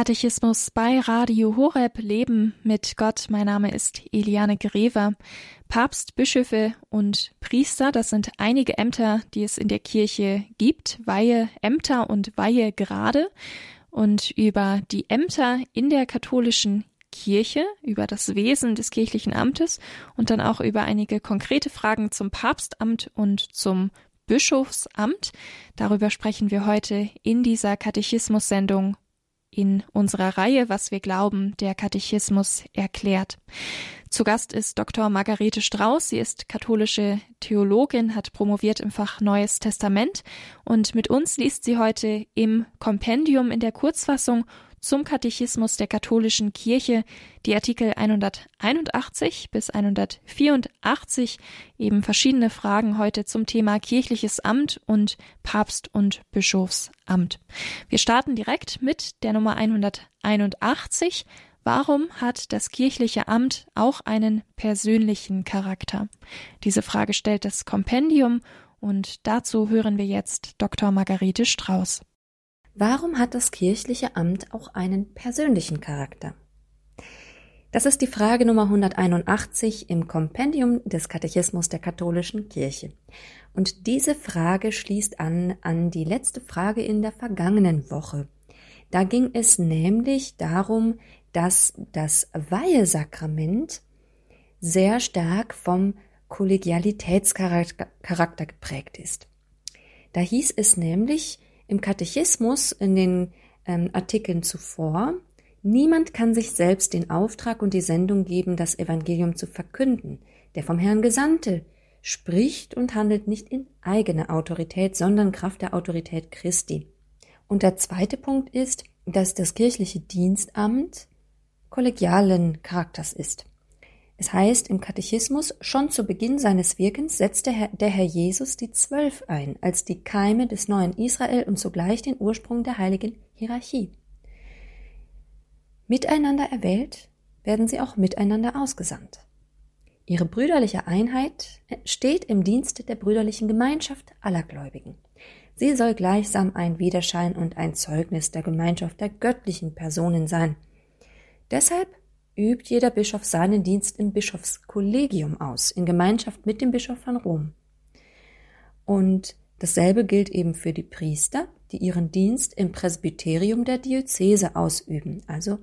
Katechismus bei Radio Horeb Leben mit Gott. Mein Name ist Eliane Grever. Papst, Bischöfe und Priester, das sind einige Ämter, die es in der Kirche gibt. Weihe Ämter und Weihe Grade. Und über die Ämter in der katholischen Kirche, über das Wesen des kirchlichen Amtes und dann auch über einige konkrete Fragen zum Papstamt und zum Bischofsamt. Darüber sprechen wir heute in dieser Katechismus-Sendung in unserer Reihe Was wir glauben, der Katechismus erklärt. Zu Gast ist Dr. Margarete Strauß. Sie ist katholische Theologin, hat promoviert im Fach Neues Testament und mit uns liest sie heute im Kompendium in der Kurzfassung zum Katechismus der katholischen Kirche die Artikel 181 bis 184 eben verschiedene Fragen heute zum Thema kirchliches Amt und Papst und Bischofsamt. Wir starten direkt mit der Nummer 181. Warum hat das kirchliche Amt auch einen persönlichen Charakter? Diese Frage stellt das Kompendium und dazu hören wir jetzt Dr. Margarete Strauß. Warum hat das kirchliche Amt auch einen persönlichen Charakter? Das ist die Frage Nummer 181 im Kompendium des Katechismus der katholischen Kirche. Und diese Frage schließt an an die letzte Frage in der vergangenen Woche. Da ging es nämlich darum, dass das Weihesakrament sehr stark vom Kollegialitätscharakter geprägt ist. Da hieß es nämlich, im Katechismus in den ähm, Artikeln zuvor, niemand kann sich selbst den Auftrag und die Sendung geben, das Evangelium zu verkünden. Der vom Herrn Gesandte spricht und handelt nicht in eigener Autorität, sondern Kraft der Autorität Christi. Und der zweite Punkt ist, dass das kirchliche Dienstamt kollegialen Charakters ist. Es heißt im Katechismus, schon zu Beginn seines Wirkens setzte der Herr Jesus die Zwölf ein, als die Keime des neuen Israel und zugleich den Ursprung der heiligen Hierarchie. Miteinander erwählt, werden sie auch miteinander ausgesandt. Ihre brüderliche Einheit steht im Dienste der brüderlichen Gemeinschaft aller Gläubigen. Sie soll gleichsam ein Widerschein und ein Zeugnis der Gemeinschaft der göttlichen Personen sein. Deshalb übt jeder Bischof seinen Dienst im Bischofskollegium aus, in Gemeinschaft mit dem Bischof von Rom. Und dasselbe gilt eben für die Priester, die ihren Dienst im Presbyterium der Diözese ausüben, also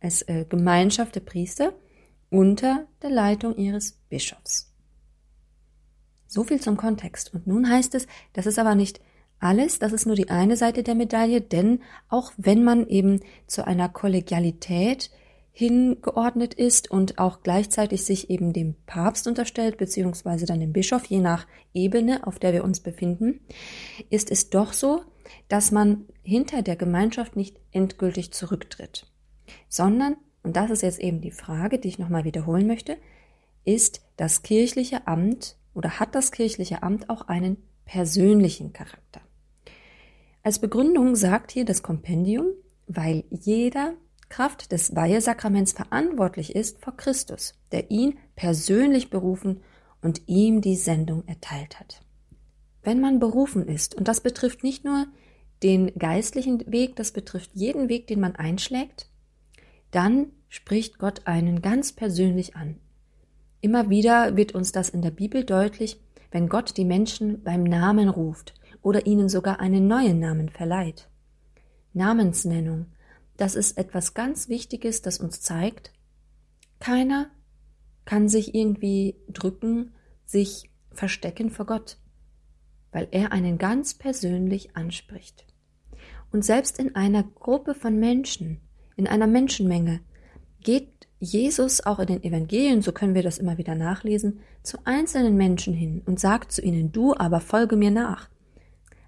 als äh, Gemeinschaft der Priester unter der Leitung ihres Bischofs. So viel zum Kontext. Und nun heißt es, das ist aber nicht alles, das ist nur die eine Seite der Medaille, denn auch wenn man eben zu einer Kollegialität hingeordnet ist und auch gleichzeitig sich eben dem Papst unterstellt, beziehungsweise dann dem Bischof, je nach Ebene, auf der wir uns befinden, ist es doch so, dass man hinter der Gemeinschaft nicht endgültig zurücktritt, sondern, und das ist jetzt eben die Frage, die ich nochmal wiederholen möchte, ist das kirchliche Amt oder hat das kirchliche Amt auch einen persönlichen Charakter? Als Begründung sagt hier das Kompendium, weil jeder Kraft des Weihesakraments verantwortlich ist vor Christus, der ihn persönlich berufen und ihm die Sendung erteilt hat. Wenn man berufen ist, und das betrifft nicht nur den geistlichen Weg, das betrifft jeden Weg, den man einschlägt, dann spricht Gott einen ganz persönlich an. Immer wieder wird uns das in der Bibel deutlich, wenn Gott die Menschen beim Namen ruft oder ihnen sogar einen neuen Namen verleiht. Namensnennung das ist etwas ganz Wichtiges, das uns zeigt, keiner kann sich irgendwie drücken, sich verstecken vor Gott, weil er einen ganz persönlich anspricht. Und selbst in einer Gruppe von Menschen, in einer Menschenmenge, geht Jesus auch in den Evangelien, so können wir das immer wieder nachlesen, zu einzelnen Menschen hin und sagt zu ihnen, du aber folge mir nach.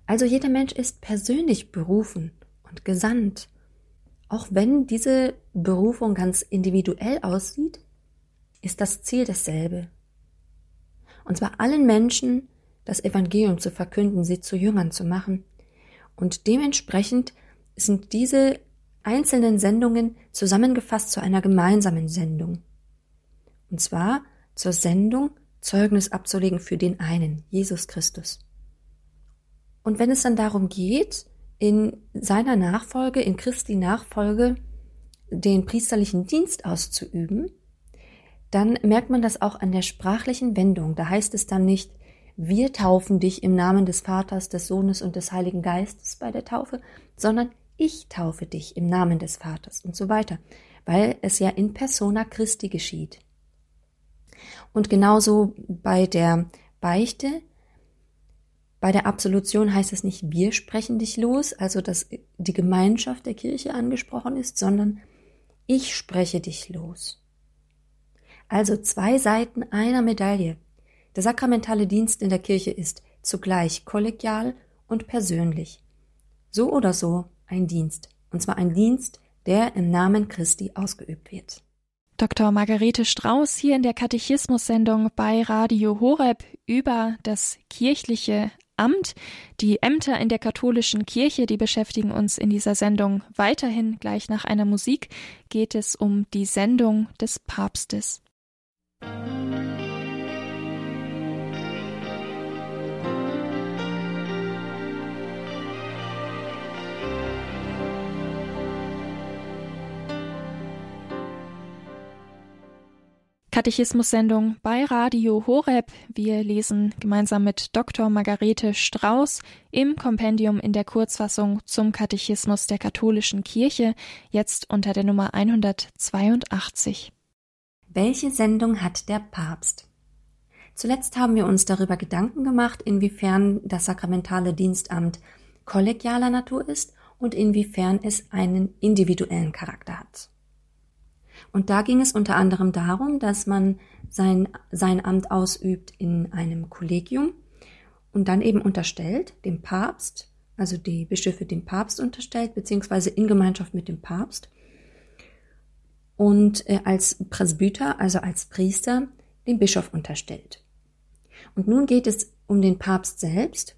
Also jeder Mensch ist persönlich berufen und gesandt auch wenn diese Berufung ganz individuell aussieht, ist das Ziel dasselbe. Und zwar allen Menschen das Evangelium zu verkünden, sie zu Jüngern zu machen. Und dementsprechend sind diese einzelnen Sendungen zusammengefasst zu einer gemeinsamen Sendung. Und zwar zur Sendung, Zeugnis abzulegen für den einen, Jesus Christus. Und wenn es dann darum geht, in seiner Nachfolge, in Christi Nachfolge, den priesterlichen Dienst auszuüben, dann merkt man das auch an der sprachlichen Wendung. Da heißt es dann nicht, wir taufen dich im Namen des Vaters, des Sohnes und des Heiligen Geistes bei der Taufe, sondern ich taufe dich im Namen des Vaters und so weiter, weil es ja in persona Christi geschieht. Und genauso bei der Beichte, bei der Absolution heißt es nicht, wir sprechen dich los, also dass die Gemeinschaft der Kirche angesprochen ist, sondern ich spreche dich los. Also zwei Seiten einer Medaille. Der sakramentale Dienst in der Kirche ist zugleich kollegial und persönlich. So oder so ein Dienst. Und zwar ein Dienst, der im Namen Christi ausgeübt wird. Dr. Margarete Strauß hier in der Katechismus-Sendung bei Radio Horeb über das kirchliche Amt. Die Ämter in der katholischen Kirche, die beschäftigen uns in dieser Sendung weiterhin. Gleich nach einer Musik geht es um die Sendung des Papstes. Katechismus-Sendung bei Radio Horeb. Wir lesen gemeinsam mit Dr. Margarete Strauß im Kompendium in der Kurzfassung zum Katechismus der katholischen Kirche, jetzt unter der Nummer 182. Welche Sendung hat der Papst? Zuletzt haben wir uns darüber Gedanken gemacht, inwiefern das sakramentale Dienstamt kollegialer Natur ist und inwiefern es einen individuellen Charakter hat. Und da ging es unter anderem darum, dass man sein, sein Amt ausübt in einem Kollegium und dann eben unterstellt dem Papst, also die Bischöfe dem Papst unterstellt, beziehungsweise in Gemeinschaft mit dem Papst. Und äh, als Presbyter, also als Priester, dem Bischof unterstellt. Und nun geht es um den Papst selbst,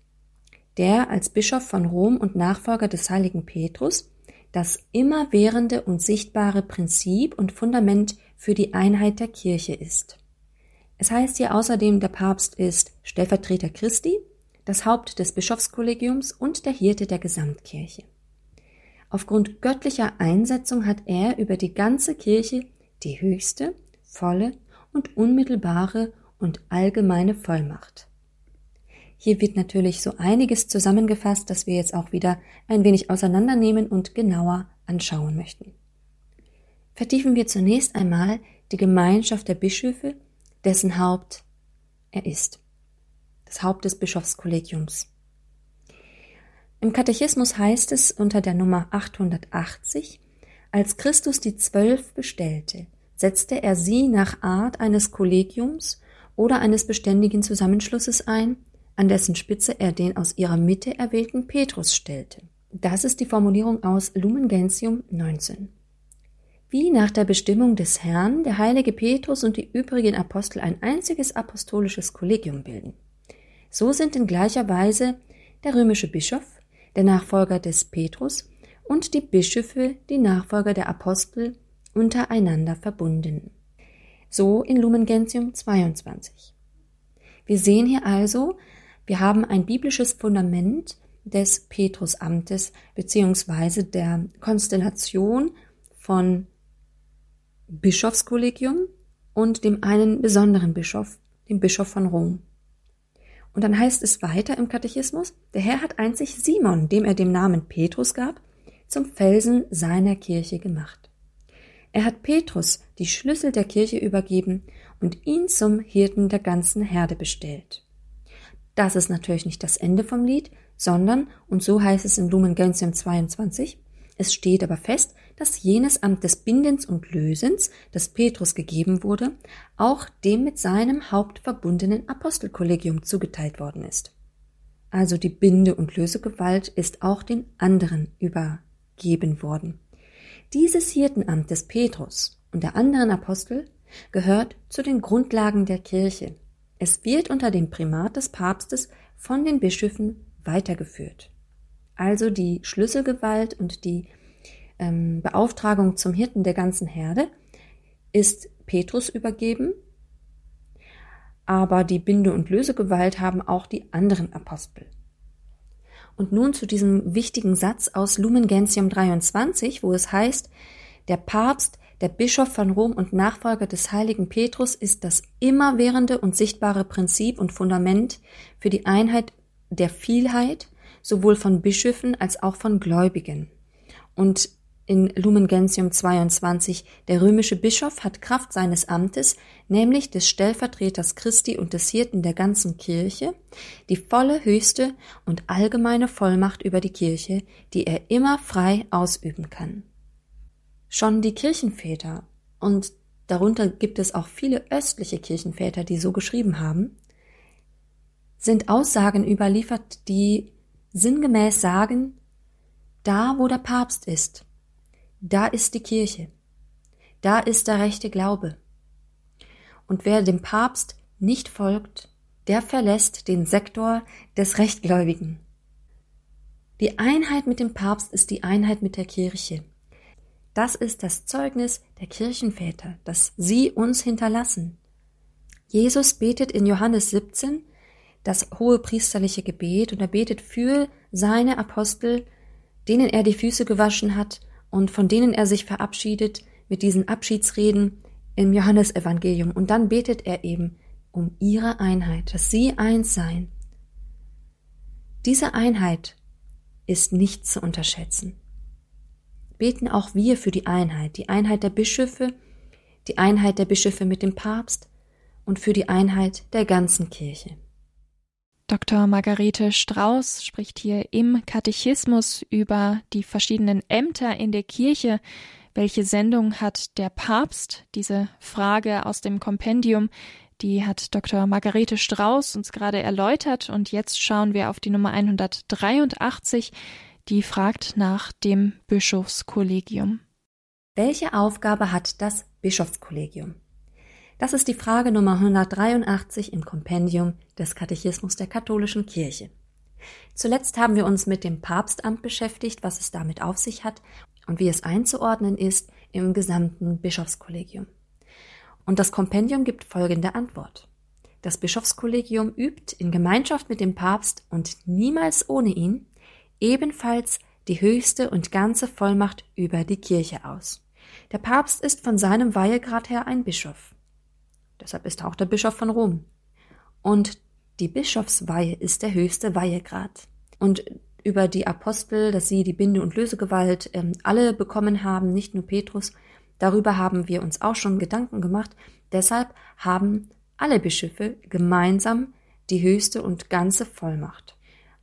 der als Bischof von Rom und Nachfolger des heiligen Petrus das immerwährende und sichtbare Prinzip und Fundament für die Einheit der Kirche ist. Es heißt hier außerdem, der Papst ist Stellvertreter Christi, das Haupt des Bischofskollegiums und der Hirte der Gesamtkirche. Aufgrund göttlicher Einsetzung hat er über die ganze Kirche die höchste, volle und unmittelbare und allgemeine Vollmacht. Hier wird natürlich so einiges zusammengefasst, das wir jetzt auch wieder ein wenig auseinandernehmen und genauer anschauen möchten. Vertiefen wir zunächst einmal die Gemeinschaft der Bischöfe, dessen Haupt er ist. Das Haupt des Bischofskollegiums. Im Katechismus heißt es unter der Nummer 880, als Christus die Zwölf bestellte, setzte er sie nach Art eines Kollegiums oder eines beständigen Zusammenschlusses ein, an dessen Spitze er den aus ihrer Mitte erwählten Petrus stellte. Das ist die Formulierung aus Lumen Gentium 19. Wie nach der Bestimmung des Herrn der heilige Petrus und die übrigen Apostel ein einziges apostolisches Kollegium bilden. So sind in gleicher Weise der römische Bischof, der Nachfolger des Petrus, und die Bischöfe, die Nachfolger der Apostel, untereinander verbunden. So in Lumen Gentium 22. Wir sehen hier also, wir haben ein biblisches Fundament des Petrusamtes beziehungsweise der Konstellation von Bischofskollegium und dem einen besonderen Bischof, dem Bischof von Rom. Und dann heißt es weiter im Katechismus, der Herr hat einzig Simon, dem er den Namen Petrus gab, zum Felsen seiner Kirche gemacht. Er hat Petrus die Schlüssel der Kirche übergeben und ihn zum Hirten der ganzen Herde bestellt. Das ist natürlich nicht das Ende vom Lied, sondern, und so heißt es in Lumen Gentium 22, es steht aber fest, dass jenes Amt des Bindens und Lösens, das Petrus gegeben wurde, auch dem mit seinem Haupt verbundenen Apostelkollegium zugeteilt worden ist. Also die Binde- und Lösegewalt ist auch den anderen übergeben worden. Dieses Hirtenamt des Petrus und der anderen Apostel gehört zu den Grundlagen der Kirche es wird unter dem Primat des Papstes von den Bischöfen weitergeführt. Also die Schlüsselgewalt und die ähm, Beauftragung zum Hirten der ganzen Herde ist Petrus übergeben, aber die Binde- und Lösegewalt haben auch die anderen Apostel. Und nun zu diesem wichtigen Satz aus Lumen Gentium 23, wo es heißt, Der Papst, der Bischof von Rom und Nachfolger des heiligen Petrus ist das immerwährende und sichtbare Prinzip und Fundament für die Einheit der Vielheit, sowohl von Bischöfen als auch von Gläubigen. Und in Lumen Gentium 22, der römische Bischof hat Kraft seines Amtes, nämlich des Stellvertreters Christi und des Hirten der ganzen Kirche, die volle, höchste und allgemeine Vollmacht über die Kirche, die er immer frei ausüben kann. Schon die Kirchenväter, und darunter gibt es auch viele östliche Kirchenväter, die so geschrieben haben, sind Aussagen überliefert, die sinngemäß sagen, da wo der Papst ist, da ist die Kirche. Da ist der rechte Glaube. Und wer dem Papst nicht folgt, der verlässt den Sektor des Rechtgläubigen. Die Einheit mit dem Papst ist die Einheit mit der Kirche. Das ist das Zeugnis der Kirchenväter, das sie uns hinterlassen. Jesus betet in Johannes 17 das hohe priesterliche Gebet und er betet für seine Apostel, denen er die Füße gewaschen hat und von denen er sich verabschiedet mit diesen Abschiedsreden im Johannesevangelium. Und dann betet er eben um ihre Einheit, dass sie eins seien. Diese Einheit ist nicht zu unterschätzen. Beten auch wir für die Einheit, die Einheit der Bischöfe, die Einheit der Bischöfe mit dem Papst und für die Einheit der ganzen Kirche. Dr. Margarete Strauß spricht hier im Katechismus über die verschiedenen Ämter in der Kirche. Welche Sendung hat der Papst? Diese Frage aus dem Kompendium, die hat Dr. Margarete Strauß uns gerade erläutert und jetzt schauen wir auf die Nummer 183, die fragt nach dem Bischofskollegium. Welche Aufgabe hat das Bischofskollegium? Das ist die Frage Nummer 183 im Kompendium des Katechismus der katholischen Kirche. Zuletzt haben wir uns mit dem Papstamt beschäftigt, was es damit auf sich hat und wie es einzuordnen ist im gesamten Bischofskollegium. Und das Kompendium gibt folgende Antwort. Das Bischofskollegium übt in Gemeinschaft mit dem Papst und niemals ohne ihn ebenfalls die höchste und ganze Vollmacht über die Kirche aus. Der Papst ist von seinem Weihegrad her ein Bischof. Deshalb ist er auch der Bischof von Rom. Und die Bischofsweihe ist der höchste Weihegrad. Und über die Apostel, dass sie die Binde- und Lösegewalt ähm, alle bekommen haben, nicht nur Petrus, darüber haben wir uns auch schon Gedanken gemacht. Deshalb haben alle Bischöfe gemeinsam die höchste und ganze Vollmacht.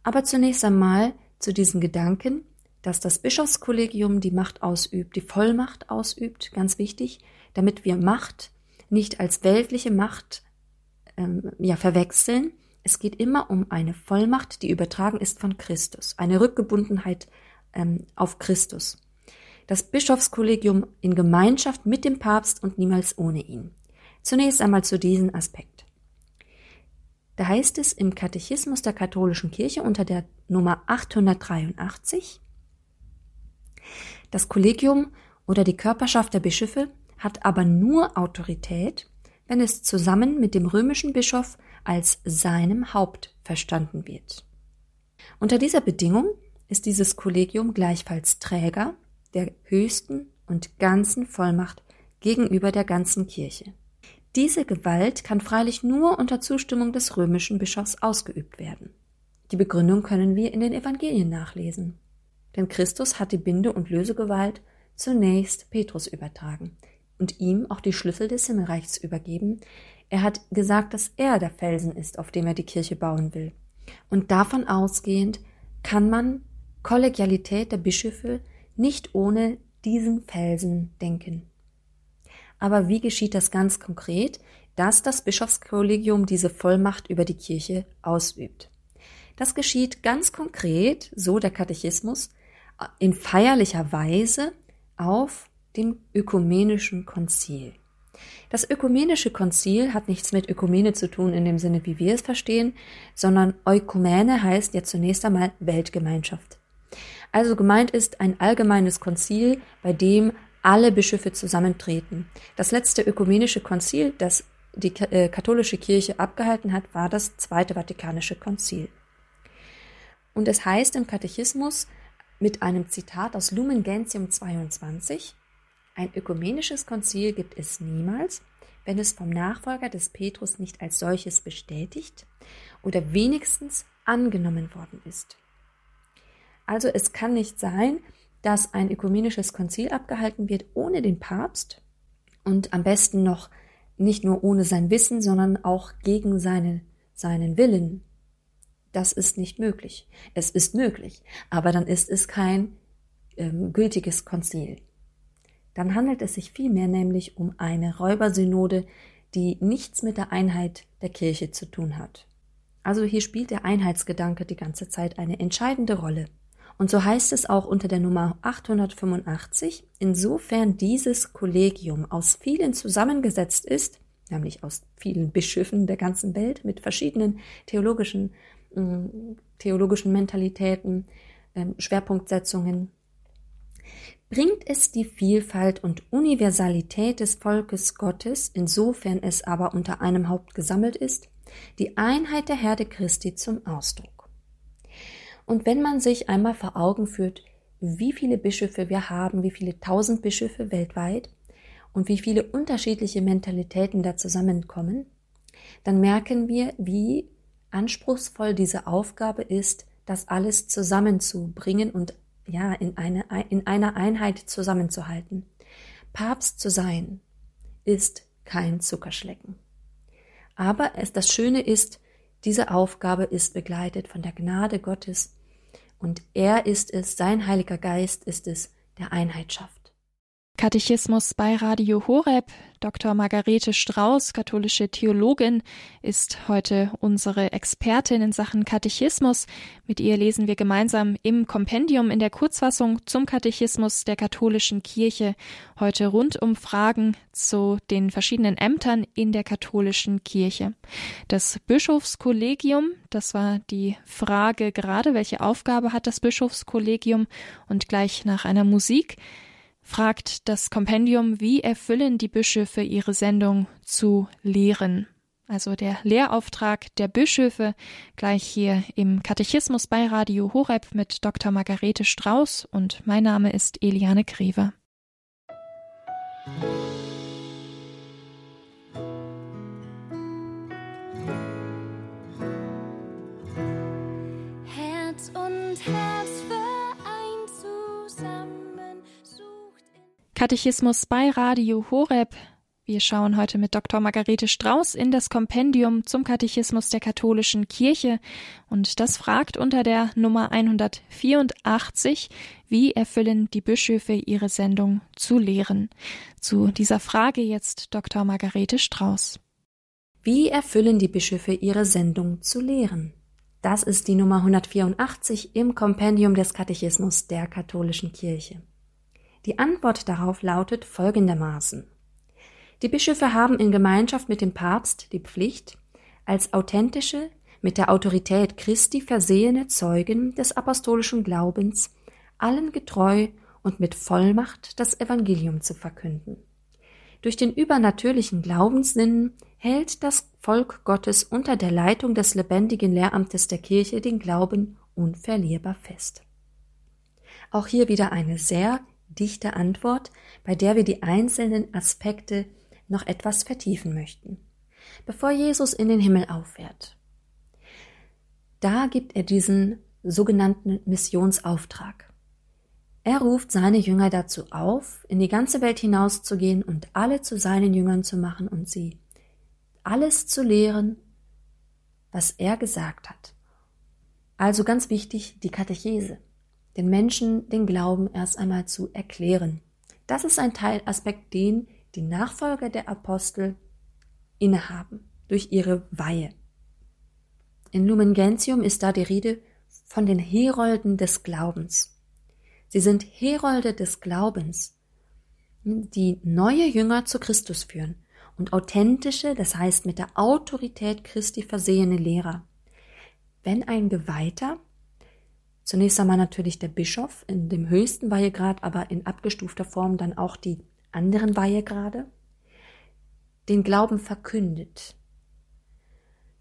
Aber zunächst einmal zu diesen Gedanken, dass das Bischofskollegium die Macht ausübt, die Vollmacht ausübt, ganz wichtig, damit wir Macht nicht als weltliche Macht ähm, ja, verwechseln. Es geht immer um eine Vollmacht, die übertragen ist von Christus, eine Rückgebundenheit ähm, auf Christus. Das Bischofskollegium in Gemeinschaft mit dem Papst und niemals ohne ihn. Zunächst einmal zu diesem Aspekt. Da heißt es im Katechismus der katholischen Kirche unter der Nummer 883, das Kollegium oder die Körperschaft der Bischöfe hat aber nur Autorität, wenn es zusammen mit dem römischen Bischof als seinem Haupt verstanden wird. Unter dieser Bedingung ist dieses Kollegium gleichfalls Träger der höchsten und ganzen Vollmacht gegenüber der ganzen Kirche. Diese Gewalt kann freilich nur unter Zustimmung des römischen Bischofs ausgeübt werden. Die Begründung können wir in den Evangelien nachlesen. Denn Christus hat die Binde- und Lösegewalt zunächst Petrus übertragen, und ihm auch die Schlüssel des Himmelreichs übergeben. Er hat gesagt, dass er der Felsen ist, auf dem er die Kirche bauen will. Und davon ausgehend kann man Kollegialität der Bischöfe nicht ohne diesen Felsen denken. Aber wie geschieht das ganz konkret, dass das Bischofskollegium diese Vollmacht über die Kirche ausübt? Das geschieht ganz konkret, so der Katechismus, in feierlicher Weise auf dem ökumenischen Konzil. Das ökumenische Konzil hat nichts mit Ökumene zu tun in dem Sinne, wie wir es verstehen, sondern Eukumene heißt ja zunächst einmal Weltgemeinschaft. Also gemeint ist ein allgemeines Konzil, bei dem alle Bischöfe zusammentreten. Das letzte ökumenische Konzil, das die äh, katholische Kirche abgehalten hat, war das Zweite Vatikanische Konzil. Und es heißt im Katechismus mit einem Zitat aus Lumen Gentium 22, Ein ökumenisches Konzil gibt es niemals, wenn es vom Nachfolger des Petrus nicht als solches bestätigt oder wenigstens angenommen worden ist. Also es kann nicht sein, dass ein ökumenisches Konzil abgehalten wird ohne den Papst und am besten noch nicht nur ohne sein Wissen, sondern auch gegen seine, seinen Willen. Das ist nicht möglich. Es ist möglich, aber dann ist es kein ähm, gültiges Konzil. Dann handelt es sich vielmehr nämlich um eine Räubersynode, die nichts mit der Einheit der Kirche zu tun hat. Also hier spielt der Einheitsgedanke die ganze Zeit eine entscheidende Rolle. Und so heißt es auch unter der Nummer 885, insofern dieses Kollegium aus vielen zusammengesetzt ist, nämlich aus vielen Bischöfen der ganzen Welt mit verschiedenen theologischen, äh, theologischen Mentalitäten, äh, Schwerpunktsetzungen, bringt es die Vielfalt und Universalität des Volkes Gottes, insofern es aber unter einem Haupt gesammelt ist, die Einheit der Herde Christi zum Ausdruck. Und wenn man sich einmal vor Augen führt, wie viele Bischöfe wir haben, wie viele tausend Bischöfe weltweit und wie viele unterschiedliche Mentalitäten da zusammenkommen, dann merken wir, wie anspruchsvoll diese Aufgabe ist, das alles zusammenzubringen und ja, in, eine, in einer Einheit zusammenzuhalten. Papst zu sein ist kein Zuckerschlecken. Aber es, das Schöne ist, diese Aufgabe ist begleitet von der Gnade Gottes und er ist es, sein Heiliger Geist ist es, der Einheit schafft. Katechismus bei Radio Horeb. Dr. Margarete Strauß, katholische Theologin, ist heute unsere Expertin in Sachen Katechismus. Mit ihr lesen wir gemeinsam im Kompendium in der Kurzfassung zum Katechismus der katholischen Kirche heute rund um Fragen zu den verschiedenen Ämtern in der katholischen Kirche. Das Bischofskollegium, das war die Frage gerade, welche Aufgabe hat das Bischofskollegium und gleich nach einer Musik fragt das Kompendium, wie erfüllen die Bischöfe ihre Sendung zu lehren. Also der Lehrauftrag der Bischöfe gleich hier im Katechismus bei Radio Horeb mit Dr. Margarete Strauß und mein Name ist Eliane Greve. Katechismus bei Radio Horeb. Wir schauen heute mit Dr. Margarete Strauß in das Kompendium zum Katechismus der katholischen Kirche und das fragt unter der Nummer 184, wie erfüllen die Bischöfe ihre Sendung zu lehren? Zu dieser Frage jetzt Dr. Margarete Strauß. Wie erfüllen die Bischöfe ihre Sendung zu lehren? Das ist die Nummer 184 im Kompendium des Katechismus der katholischen Kirche. Die Antwort darauf lautet folgendermaßen. Die Bischöfe haben in Gemeinschaft mit dem Papst die Pflicht, als authentische, mit der Autorität Christi versehene Zeugen des apostolischen Glaubens, allen getreu und mit Vollmacht das Evangelium zu verkünden. Durch den übernatürlichen Glaubenssinn hält das Volk Gottes unter der Leitung des lebendigen Lehramtes der Kirche den Glauben unverlierbar fest. Auch hier wieder eine sehr dichte Antwort, bei der wir die einzelnen Aspekte noch etwas vertiefen möchten. Bevor Jesus in den Himmel auffährt, da gibt er diesen sogenannten Missionsauftrag. Er ruft seine Jünger dazu auf, in die ganze Welt hinauszugehen und alle zu seinen Jüngern zu machen und sie alles zu lehren, was er gesagt hat. Also ganz wichtig, die Katechese den Menschen den Glauben erst einmal zu erklären. Das ist ein Teilaspekt, den die Nachfolger der Apostel innehaben durch ihre Weihe. In Lumen Gentium ist da die Rede von den Herolden des Glaubens. Sie sind Herolde des Glaubens, die neue Jünger zu Christus führen und authentische, das heißt mit der Autorität Christi versehene Lehrer. Wenn ein Geweihter Zunächst einmal natürlich der Bischof in dem höchsten Weihegrad, aber in abgestufter Form dann auch die anderen Weihegrade, den Glauben verkündet.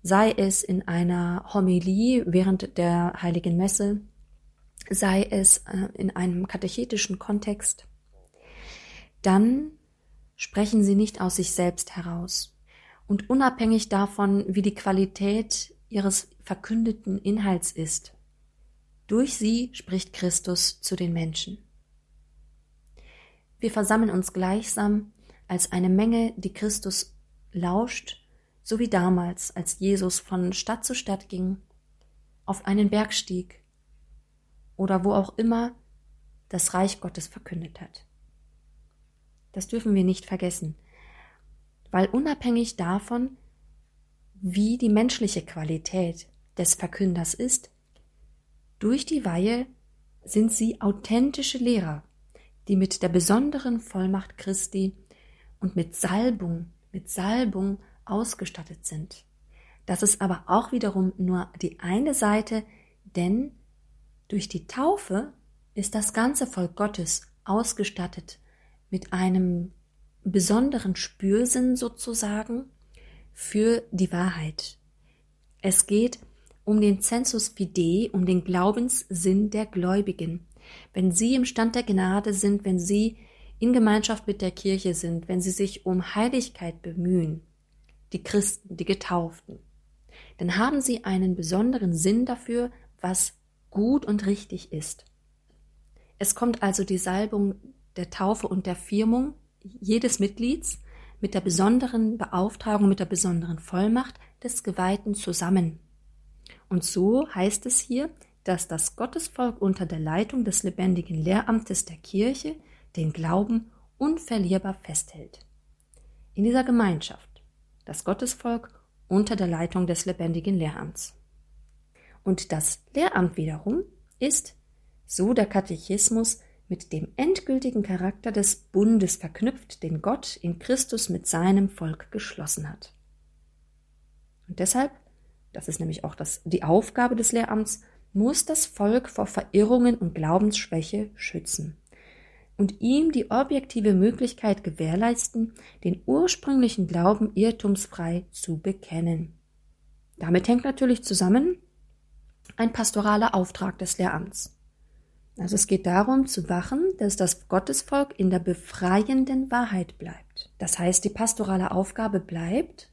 Sei es in einer Homilie während der heiligen Messe, sei es äh, in einem katechetischen Kontext. dann sprechen sie nicht aus sich selbst heraus. Und unabhängig davon, wie die Qualität ihres verkündeten Inhalts ist, durch sie spricht Christus zu den Menschen. Wir versammeln uns gleichsam als eine Menge, die Christus lauscht, so wie damals, als Jesus von Stadt zu Stadt ging, auf einen Berg stieg oder wo auch immer das Reich Gottes verkündet hat. Das dürfen wir nicht vergessen, weil unabhängig davon, wie die menschliche Qualität des Verkünders ist, durch die Weihe sind sie authentische Lehrer, die mit der besonderen Vollmacht Christi und mit Salbung, mit Salbung ausgestattet sind. Das ist aber auch wiederum nur die eine Seite, denn durch die Taufe ist das ganze Volk Gottes ausgestattet mit einem besonderen Spürsinn sozusagen für die Wahrheit. Es geht um den Census Fidei, um den Glaubenssinn der Gläubigen. Wenn sie im Stand der Gnade sind, wenn sie in Gemeinschaft mit der Kirche sind, wenn sie sich um Heiligkeit bemühen, die Christen, die Getauften, dann haben sie einen besonderen Sinn dafür, was gut und richtig ist. Es kommt also die Salbung der Taufe und der Firmung jedes Mitglieds mit der besonderen Beauftragung, mit der besonderen Vollmacht des Geweihten zusammen. Und so heißt es hier, dass das Gottesvolk unter der Leitung des lebendigen Lehramtes der Kirche den Glauben unverlierbar festhält. In dieser Gemeinschaft, das Gottesvolk unter der Leitung des lebendigen Lehramts. Und das Lehramt wiederum ist, so der Katechismus, mit dem endgültigen Charakter des Bundes verknüpft, den Gott in Christus mit seinem Volk geschlossen hat. Und deshalb, das ist nämlich auch das, die Aufgabe des Lehramts, muss das Volk vor Verirrungen und Glaubensschwäche schützen und ihm die objektive Möglichkeit gewährleisten, den ursprünglichen Glauben irrtumsfrei zu bekennen. Damit hängt natürlich zusammen ein pastoraler Auftrag des Lehramts. Also es geht darum zu wachen, dass das Gottesvolk in der befreienden Wahrheit bleibt. Das heißt, die pastorale Aufgabe bleibt,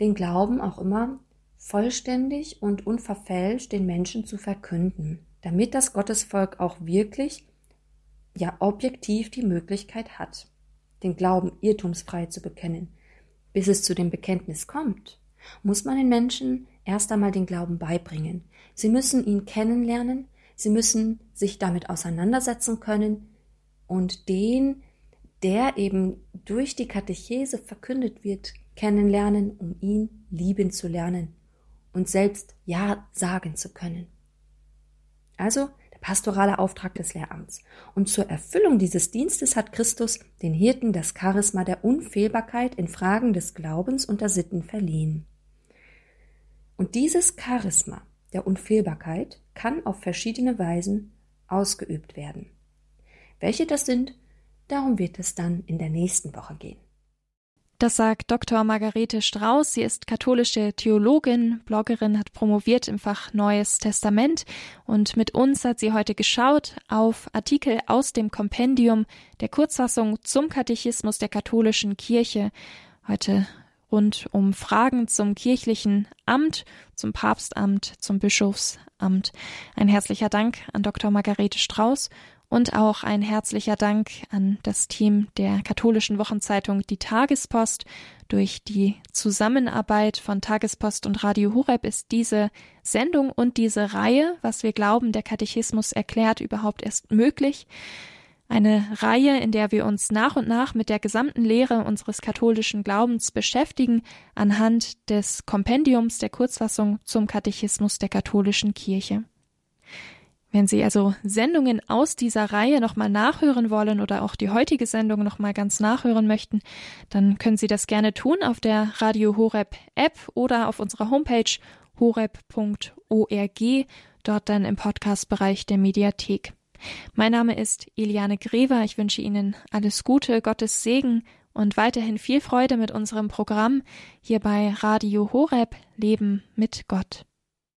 den Glauben auch immer vollständig und unverfälscht den Menschen zu verkünden, damit das Gottesvolk auch wirklich, ja objektiv die Möglichkeit hat, den Glauben irrtumsfrei zu bekennen. Bis es zu dem Bekenntnis kommt, muss man den Menschen erst einmal den Glauben beibringen. Sie müssen ihn kennenlernen, Sie müssen sich damit auseinandersetzen können und den, der eben durch die Katechese verkündet wird, kennenlernen, um ihn lieben zu lernen und selbst Ja sagen zu können. Also der pastorale Auftrag des Lehramts. Und zur Erfüllung dieses Dienstes hat Christus den Hirten das Charisma der Unfehlbarkeit in Fragen des Glaubens und der Sitten verliehen. Und dieses Charisma der Unfehlbarkeit kann auf verschiedene Weisen ausgeübt werden. Welche das sind, darum wird es dann in der nächsten Woche gehen. Das sagt Dr. Margarete Strauß. Sie ist katholische Theologin, Bloggerin, hat promoviert im Fach Neues Testament und mit uns hat sie heute geschaut auf Artikel aus dem Kompendium der Kurzfassung zum Katechismus der katholischen Kirche. Heute rund um Fragen zum kirchlichen Amt, zum Papstamt, zum Bischofsamt. Ein herzlicher Dank an Dr. Margarete Strauß und auch ein herzlicher Dank an das Team der katholischen Wochenzeitung Die Tagespost. Durch die Zusammenarbeit von Tagespost und Radio Horeb ist diese Sendung und diese Reihe, was wir glauben, der Katechismus erklärt, überhaupt erst möglich. Eine Reihe, in der wir uns nach und nach mit der gesamten Lehre unseres katholischen Glaubens beschäftigen, anhand des Kompendiums der Kurzfassung zum Katechismus der katholischen Kirche. Wenn Sie also Sendungen aus dieser Reihe nochmal nachhören wollen oder auch die heutige Sendung nochmal ganz nachhören möchten, dann können Sie das gerne tun auf der Radio Horeb App oder auf unserer Homepage horeb.org, dort dann im Podcastbereich der Mediathek. Mein Name ist Eliane Grever. Ich wünsche Ihnen alles Gute, Gottes Segen und weiterhin viel Freude mit unserem Programm hier bei Radio Horeb Leben mit Gott.